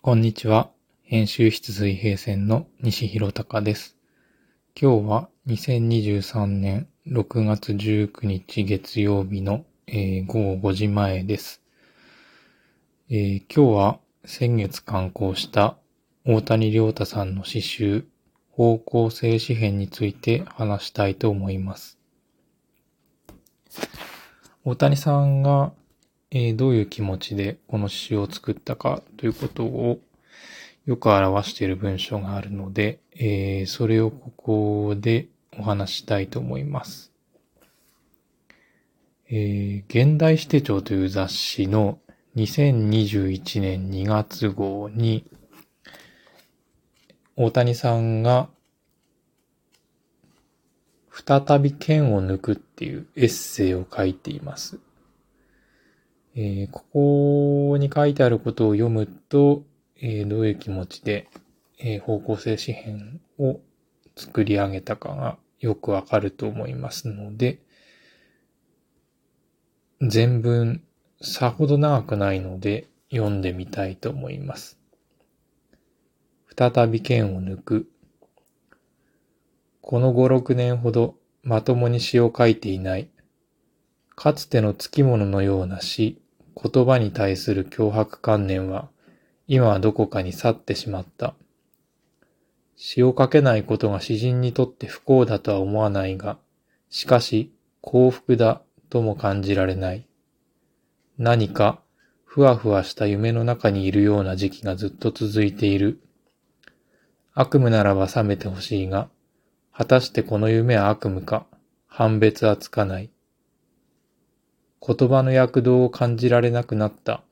こんにちは。編集室水平線の西弘隆です。今日は2023年6月19日月曜日の、えー、午後5時前です、えー、今日は先月刊行した大谷良太さんの詩集方向性詩編について話したいと思います。大谷さんがえー、どういう気持ちでこの詩を作ったかということをよく表している文章があるので、えー、それをここでお話したいと思います。えー、現代史手帳という雑誌の2021年2月号に、大谷さんが再び剣を抜くっていうエッセイを書いています。えー、ここに書いてあることを読むと、えー、どういう気持ちで、えー、方向性紙幣を作り上げたかがよくわかると思いますので、全文さほど長くないので読んでみたいと思います。再び剣を抜く。この5、6年ほどまともに詩を書いていない。かつての付き物のような詩、言葉に対する脅迫観念は、今はどこかに去ってしまった。詩を書けないことが詩人にとって不幸だとは思わないが、しかし幸福だとも感じられない。何かふわふわした夢の中にいるような時期がずっと続いている。悪夢ならば覚めてほしいが、果たしてこの夢は悪夢か、判別はつかない。言葉の躍動を感じられなくなった。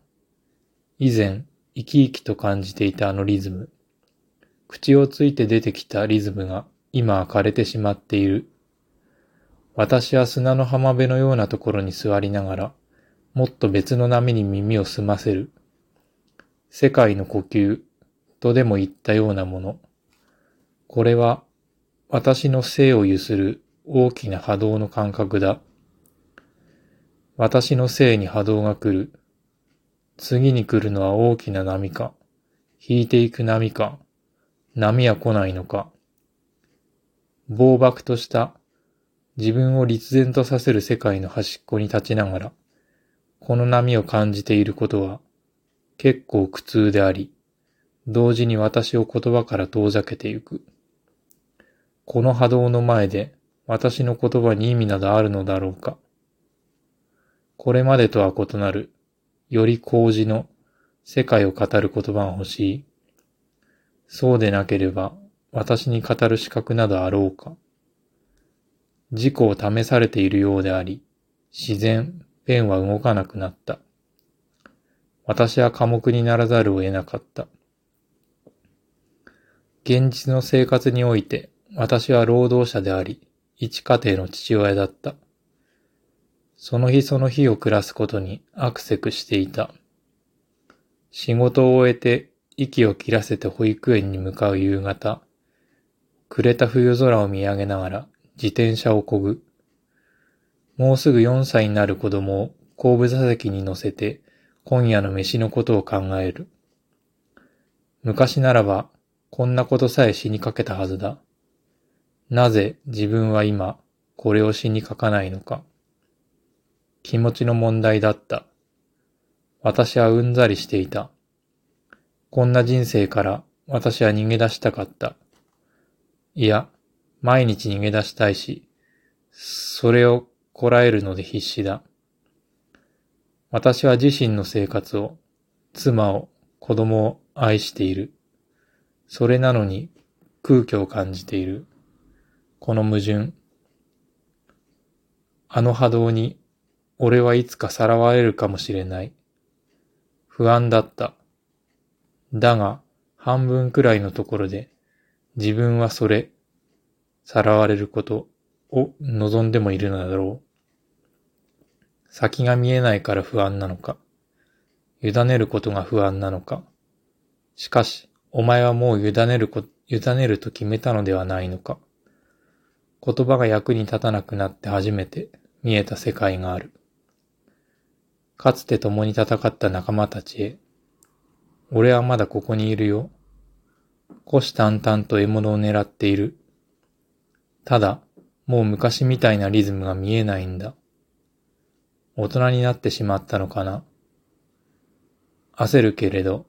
以前、生き生きと感じていたあのリズム。口をついて出てきたリズムが今枯れてしまっている。私は砂の浜辺のようなところに座りながら、もっと別の波に耳を澄ませる。世界の呼吸とでも言ったようなもの。これは私の生を有する大きな波動の感覚だ。私のせいに波動が来る。次に来るのは大きな波か。引いていく波か。波は来ないのか。暴漠とした自分を立然とさせる世界の端っこに立ちながら、この波を感じていることは結構苦痛であり、同時に私を言葉から遠ざけてゆく。この波動の前で私の言葉に意味などあるのだろうか。これまでとは異なる、より高次の世界を語る言葉が欲しい。そうでなければ私に語る資格などあろうか。自己を試されているようであり、自然、ペンは動かなくなった。私は寡黙にならざるを得なかった。現実の生活において、私は労働者であり、一家庭の父親だった。その日その日を暮らすことにアクセクしていた。仕事を終えて息を切らせて保育園に向かう夕方、暮れた冬空を見上げながら自転車を漕ぐ。もうすぐ4歳になる子供を後部座席に乗せて今夜の飯のことを考える。昔ならばこんなことさえ死にかけたはずだ。なぜ自分は今これを死にかかないのか。気持ちの問題だった。私はうんざりしていた。こんな人生から私は逃げ出したかった。いや、毎日逃げ出したいし、それをこらえるので必死だ。私は自身の生活を、妻を、子供を愛している。それなのに空虚を感じている。この矛盾。あの波動に俺はいつかさらわれるかもしれない。不安だった。だが、半分くらいのところで、自分はそれ、さらわれることを望んでもいるのだろう。先が見えないから不安なのか、委ねることが不安なのか。しかし、お前はもう委ねるこ、委ねると決めたのではないのか。言葉が役に立たなくなって初めて見えた世界がある。かつて共に戦った仲間たちへ、俺はまだここにいるよ。虎視眈々と獲物を狙っている。ただ、もう昔みたいなリズムが見えないんだ。大人になってしまったのかな。焦るけれど、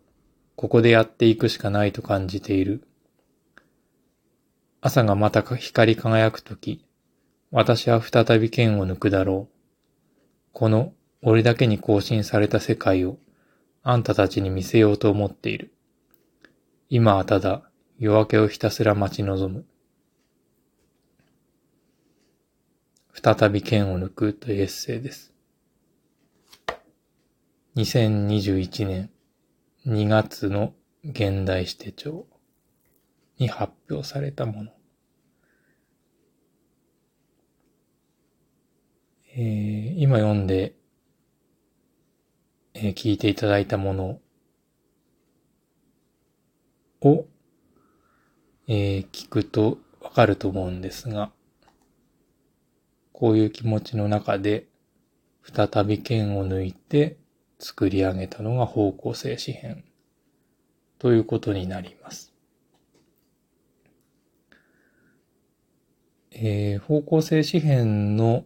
ここでやっていくしかないと感じている。朝がまた光り輝くとき、私は再び剣を抜くだろう。この俺だけに更新された世界をあんたたちに見せようと思っている。今はただ夜明けをひたすら待ち望む。再び剣を抜くというエッセイです。2021年2月の現代史手帳に発表されたもの。えー、今読んで、えー、聞いていただいたものを、えー、聞くとわかると思うんですが、こういう気持ちの中で、再び剣を抜いて作り上げたのが方向性紙編ということになります。えー、方向性紙編の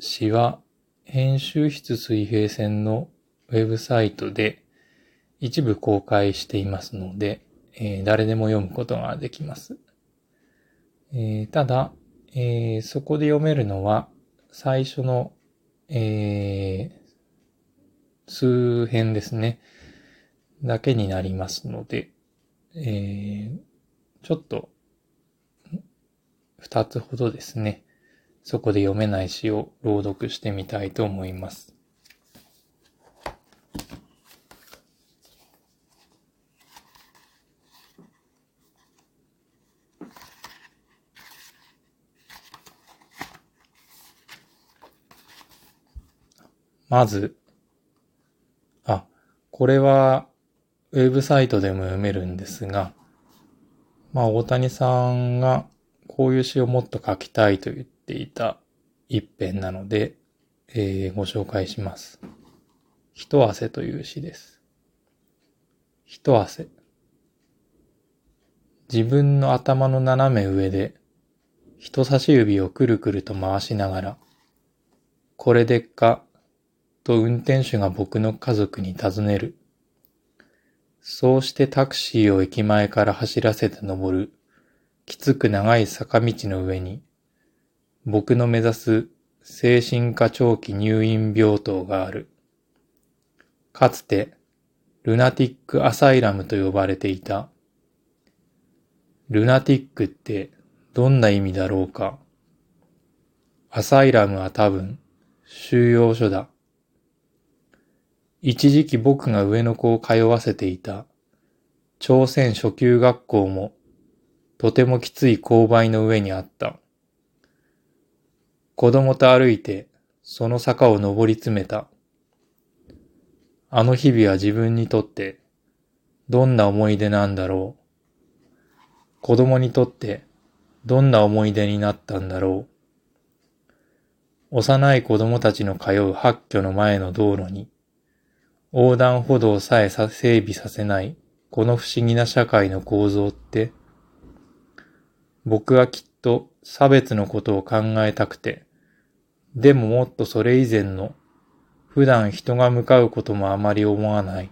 詩は編集室水平線のウェブサイトで一部公開していますので、えー、誰でも読むことができます。えー、ただ、えー、そこで読めるのは、最初の、えー、数編ですね。だけになりますので、え、ちょっと、二つほどですね、そこで読めない詩を朗読してみたいと思います。まず、あ、これはウェブサイトでも読めるんですが、まあ大谷さんがこういう詩をもっと書きたいと言ってていた一編なので、えー、ご紹介します。一汗という詩です。一汗。自分の頭の斜め上で人差し指をくるくると回しながら、これでっかと運転手が僕の家族に尋ねる。そうしてタクシーを駅前から走らせて登る、きつく長い坂道の上に、僕の目指す精神科長期入院病棟がある。かつて、ルナティックアサイラムと呼ばれていた。ルナティックってどんな意味だろうか。アサイラムは多分、収容所だ。一時期僕が上の子を通わせていた朝鮮初級学校もとてもきつい勾配の上にあった。子供と歩いてその坂を登り詰めた。あの日々は自分にとってどんな思い出なんだろう。子供にとってどんな思い出になったんだろう。幼い子供たちの通う発居の前の道路に横断歩道さえ整備させないこの不思議な社会の構造って、僕はきっと差別のことを考えたくて、でももっとそれ以前の、普段人が向かうこともあまり思わない、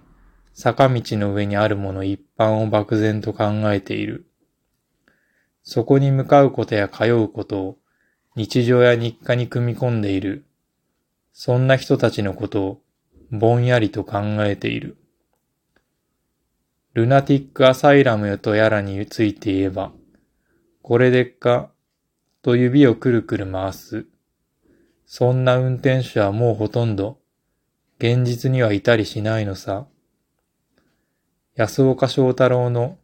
坂道の上にあるもの一般を漠然と考えている。そこに向かうことや通うことを日常や日課に組み込んでいる。そんな人たちのことをぼんやりと考えている。ルナティックアサイラムとやらについて言えば、これでっか、と指をくるくる回す。そんな運転手はもうほとんど、現実にはいたりしないのさ。安岡翔太郎の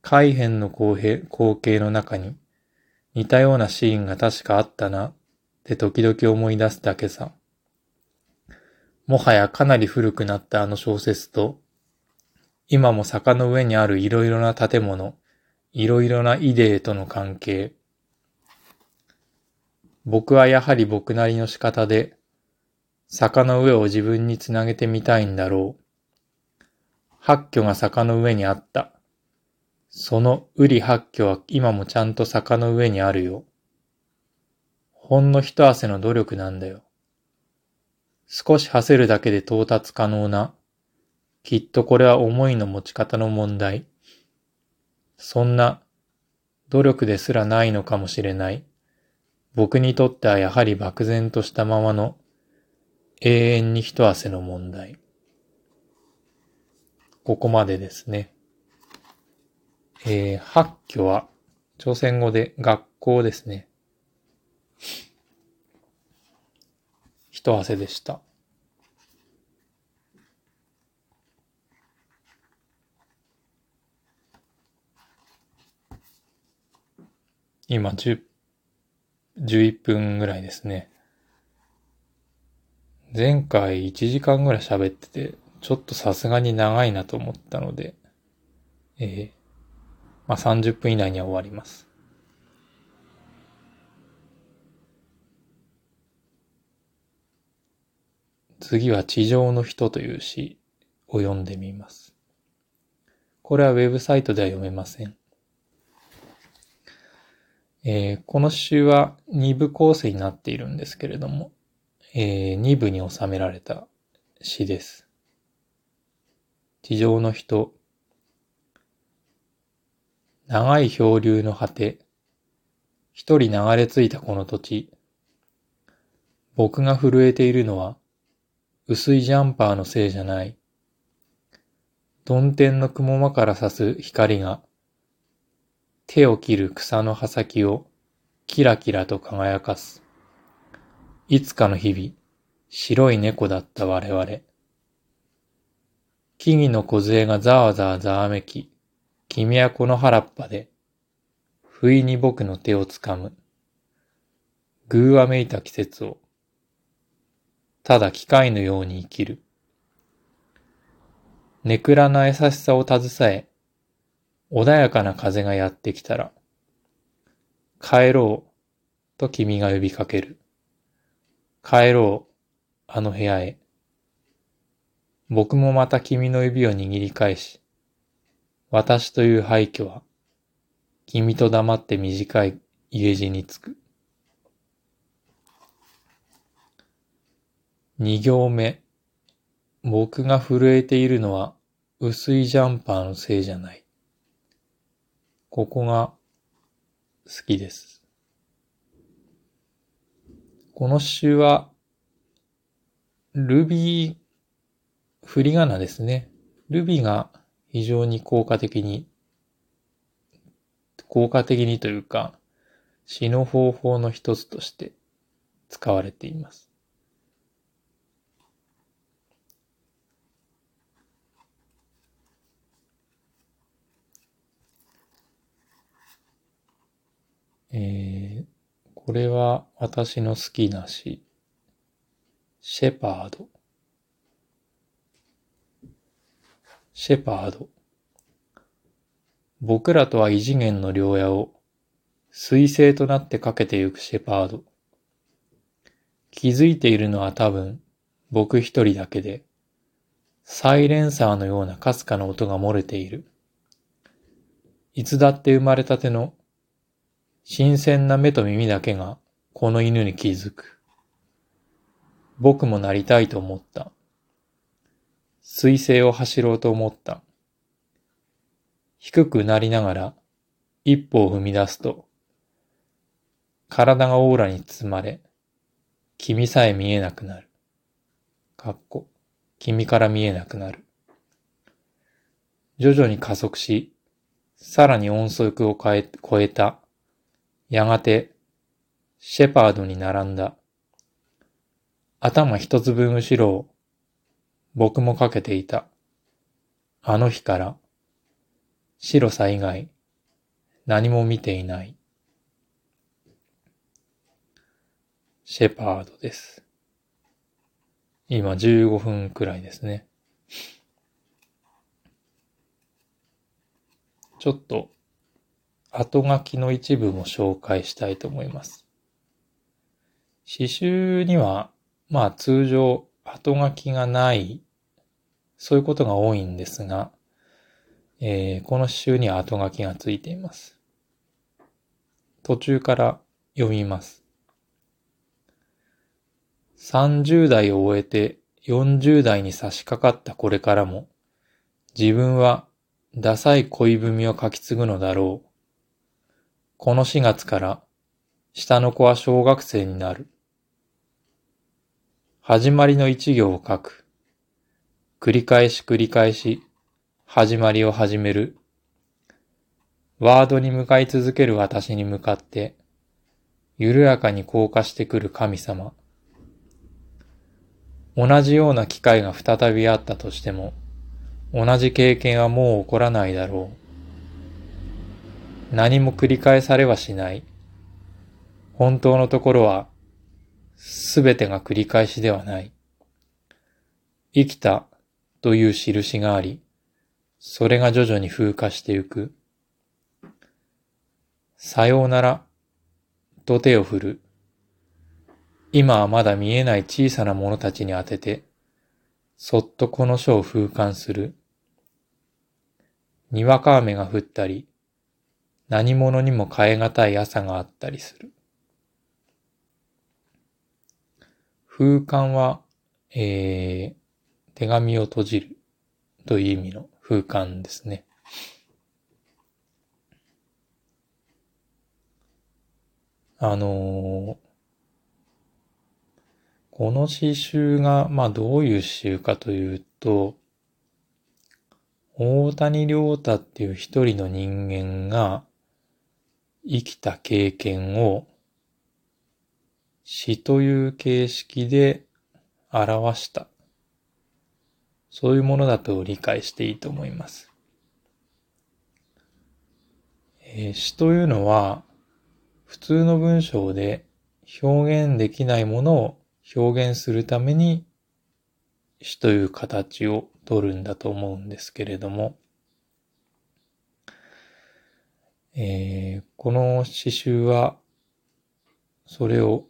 海変の光景の中に似たようなシーンが確かあったなって時々思い出すだけさ。もはやかなり古くなったあの小説と、今も坂の上にあるいろいろな建物、いろいろなイデーとの関係。僕はやはり僕なりの仕方で、坂の上を自分につなげてみたいんだろう。八挙が坂の上にあった。そのウリ八挙は今もちゃんと坂の上にあるよ。ほんの一汗の努力なんだよ。少し馳せるだけで到達可能な。きっとこれは思いの持ち方の問題。そんな努力ですらないのかもしれない。僕にとってはやはり漠然としたままの永遠に一汗の問題。ここまでですね。えー、発挙は朝鮮語で学校ですね。一汗でした。今10、11分ぐらいですね。前回1時間ぐらい喋ってて、ちょっとさすがに長いなと思ったので、えー、まあ、30分以内には終わります。次は地上の人という詩を読んでみます。これはウェブサイトでは読めません。えー、この詩は2部構成になっているんですけれども、えー、2部に収められた詩です。地上の人、長い漂流の果て、一人流れ着いたこの土地、僕が震えているのは、薄いジャンパーのせいじゃない。曇天の雲間から差す光が、手を切る草の葉先をキラキラと輝かす。いつかの日々、白い猫だった我々。木々の梢がざわざわざわめき、君はこの原っぱで、不意に僕の手をつかむ。ぐうわめいた季節を、ただ機械のように生きる。ネクラな優しさを携え、穏やかな風がやってきたら、帰ろうと君が呼びかける。帰ろう、あの部屋へ。僕もまた君の指を握り返し、私という廃墟は、君と黙って短い家路につく。二行目。僕が震えているのは薄いジャンパーのせいじゃない。ここが好きです。この詩は、ルビー、振り仮名ですね。ルビーが非常に効果的に、効果的にというか、詩の方法の一つとして使われています。えー、これは私の好きな詩、シェパード。シェパード。僕らとは異次元の両矢を、水星となってかけてゆくシェパード。気づいているのは多分、僕一人だけで、サイレンサーのようなかすかな音が漏れている。いつだって生まれたての新鮮な目と耳だけがこの犬に気づく。僕もなりたいと思った。水星を走ろうと思った。低くなりながら一歩を踏み出すと、体がオーラに包まれ、君さえ見えなくなる。かっこ、君から見えなくなる。徐々に加速し、さらに音速を超え超えたやがて、シェパードに並んだ。頭一つ分後ろを、僕もかけていた。あの日から、白さ以外、何も見ていない。シェパードです。今15分くらいですね。ちょっと後書きの一部も紹介したいと思います。詩集には、まあ通常後書きがないそういうことが多いんですが、えー、この詩集には後書きがついています。途中から読みます。30代を終えて40代に差し掛かったこれからも、自分はダサい恋文を書き継ぐのだろう。この4月から下の子は小学生になる。始まりの一行を書く。繰り返し繰り返し、始まりを始める。ワードに向かい続ける私に向かって、緩やかに降下してくる神様。同じような機会が再びあったとしても、同じ経験はもう起こらないだろう。何も繰り返されはしない。本当のところは、すべてが繰り返しではない。生きたという印があり、それが徐々に風化してゆく。さようなら、と手を振る。今はまだ見えない小さな者たちに当てて、そっとこの書を風感する。にわか雨が降ったり、何者にも変え難い朝があったりする。風感は、えー、手紙を閉じるという意味の風感ですね。あのー、この詩集が、まあどういう詩集かというと、大谷良太っていう一人の人間が生きた経験を詩という形式で表した。そういうものだと理解していいと思います。えー、詩というのは普通の文章で表現できないものを表現するために詩という形を取るんだと思うんですけれども、えー、この詩集は、それを、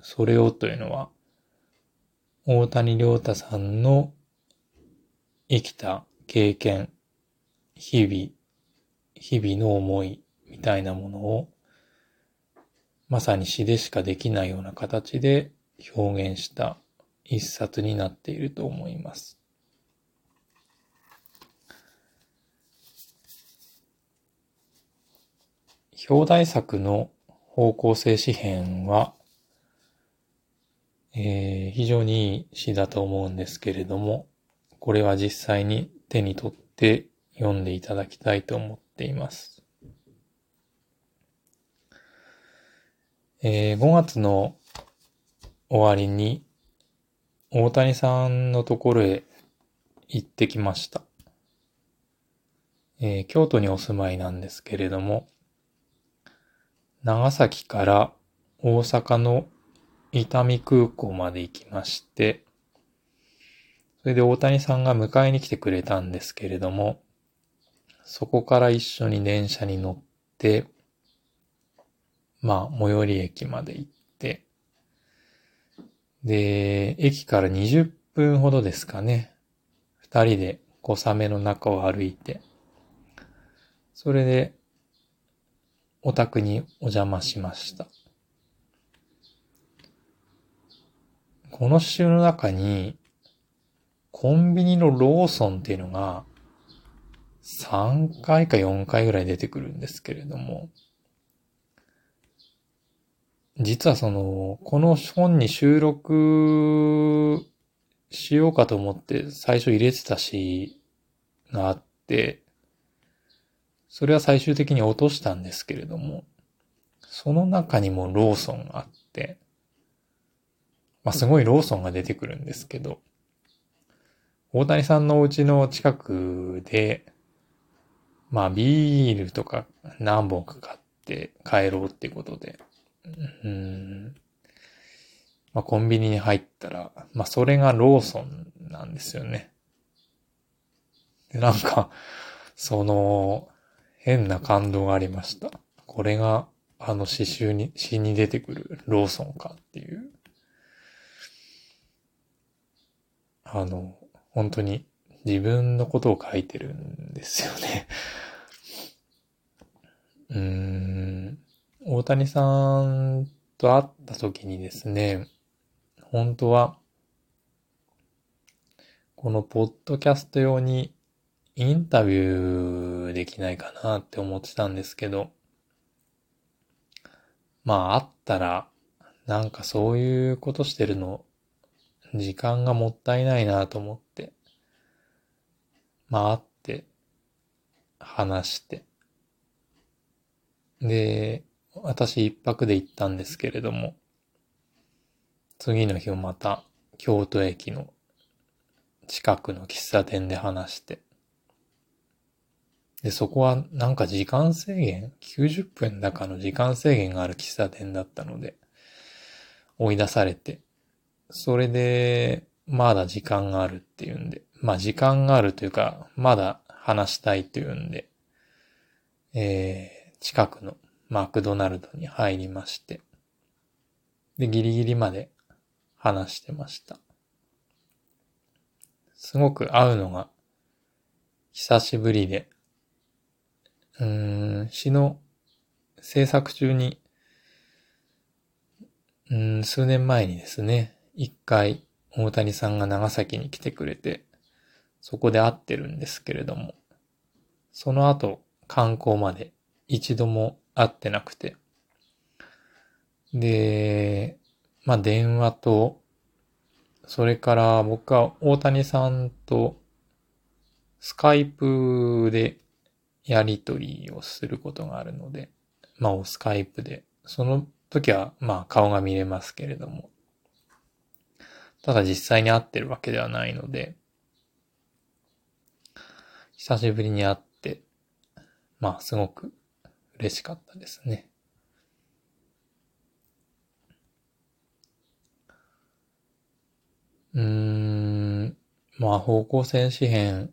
それをというのは、大谷良太さんの生きた経験、日々、日々の思いみたいなものを、まさに詩でしかできないような形で表現した一冊になっていると思います。表題作の方向性詩編は、えー、非常にいい詩だと思うんですけれども、これは実際に手に取って読んでいただきたいと思っています。えー、5月の終わりに大谷さんのところへ行ってきました。えー、京都にお住まいなんですけれども、長崎から大阪の伊丹空港まで行きまして、それで大谷さんが迎えに来てくれたんですけれども、そこから一緒に電車に乗って、まあ、最寄り駅まで行って、で、駅から20分ほどですかね。二人で小雨の中を歩いて、それで、お宅にお邪魔しました。この週の中に、コンビニのローソンっていうのが、3回か4回ぐらい出てくるんですけれども、実はその、この本に収録しようかと思って最初入れてた詩があって、それは最終的に落としたんですけれども、その中にもローソンがあって、まあ、すごいローソンが出てくるんですけど、大谷さんのお家の近くで、まあビールとか何本か買って帰ろうってことで、うん。まあ、コンビニに入ったら、まあ、それがローソンなんですよね。で、なんか、その、変な感動がありました。これが、あの詩集に、詩に出てくるローソンかっていう。あの、本当に自分のことを書いてるんですよね。うーん、大谷さんと会った時にですね、本当は、このポッドキャスト用にインタビューできないかなって思ってたんですけど、まああったら、なんかそういうことしてるの、時間がもったいないなと思って、まあ会って、話して、で、私一泊で行ったんですけれども、次の日もまた京都駅の近くの喫茶店で話して、で、そこはなんか時間制限 ?90 分だかの時間制限がある喫茶店だったので、追い出されて、それで、まだ時間があるっていうんで、まあ時間があるというか、まだ話したいっていうんで、えー、近くのマクドナルドに入りまして、で、ギリギリまで話してました。すごく会うのが久しぶりで、うん、詩の制作中に、うん、数年前にですね、一回大谷さんが長崎に来てくれて、そこで会ってるんですけれども、その後観光まで一度も会ってなくて、で、まあ電話と、それから僕は大谷さんとスカイプでやりとりをすることがあるので、まあ、スカイプで、その時は、まあ、顔が見れますけれども、ただ実際に会ってるわけではないので、久しぶりに会って、まあ、すごく嬉しかったですね。うーん、まあ、方向線紙幣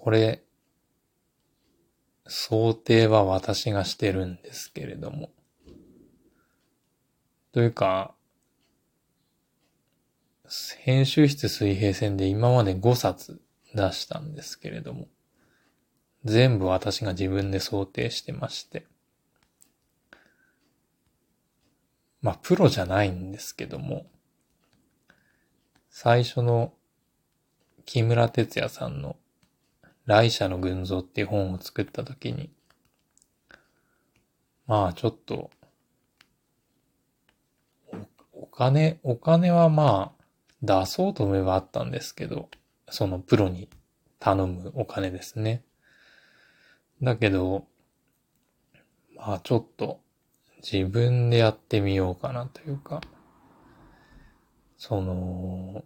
これ、想定は私がしてるんですけれども。というか、編集室水平線で今まで5冊出したんですけれども、全部私が自分で想定してまして。まあ、プロじゃないんですけども、最初の木村哲也さんの来社の群像っていう本を作った時に、まあちょっと、お金、お金はまあ出そうと思えばあったんですけど、そのプロに頼むお金ですね。だけど、まあちょっと自分でやってみようかなというか、その、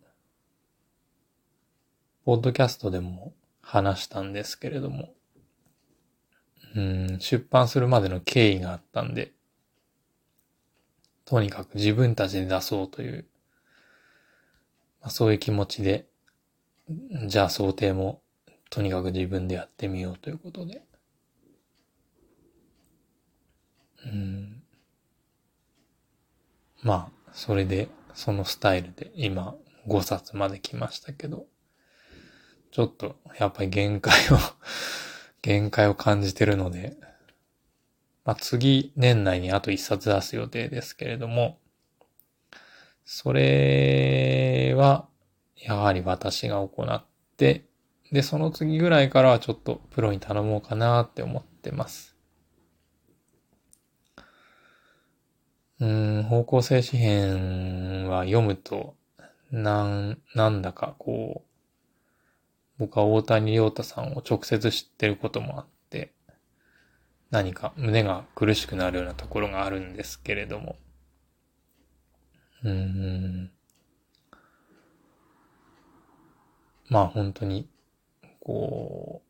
ポッドキャストでも話したんですけれども、うん、出版するまでの経緯があったんで、とにかく自分たちで出そうという、まあ、そういう気持ちで、じゃあ想定もとにかく自分でやってみようということで、うん、まあ、それで、そのスタイルで今5冊まで来ましたけど、ちょっと、やっぱり限界を 限界を感じてるので、まあ、次、年内にあと一冊出す予定ですけれども、それは、やはり私が行って、で、その次ぐらいからはちょっとプロに頼もうかなって思ってます。うん、方向性紙幣は読むと、なん、なんだかこう、僕は大谷亮太さんを直接知ってることもあって、何か胸が苦しくなるようなところがあるんですけれども。うん。まあ本当に、こう、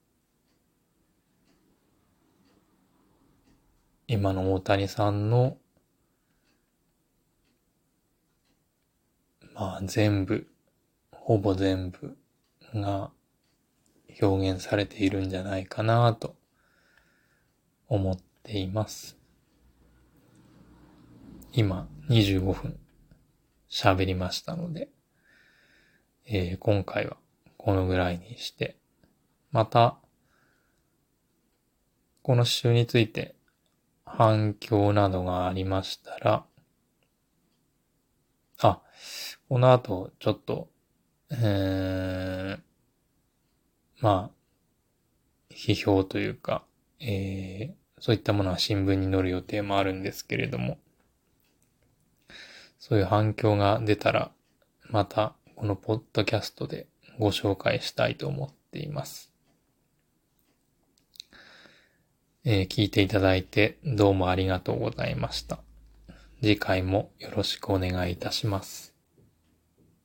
今の大谷さんの、まあ全部、ほぼ全部が表現されているんじゃないかなと思っています。今25分喋りましたので、えー、今回はこのぐらいにして、また、この週について反響などがありましたら、あ、この後ちょっと、えー、まあ、批評というか、えー、そういったものは新聞に載る予定もあるんですけれども、そういう反響が出たら、またこのポッドキャストでご紹介したいと思っています。えー、聞いていただいてどうもありがとうございました。次回もよろしくお願いいたします。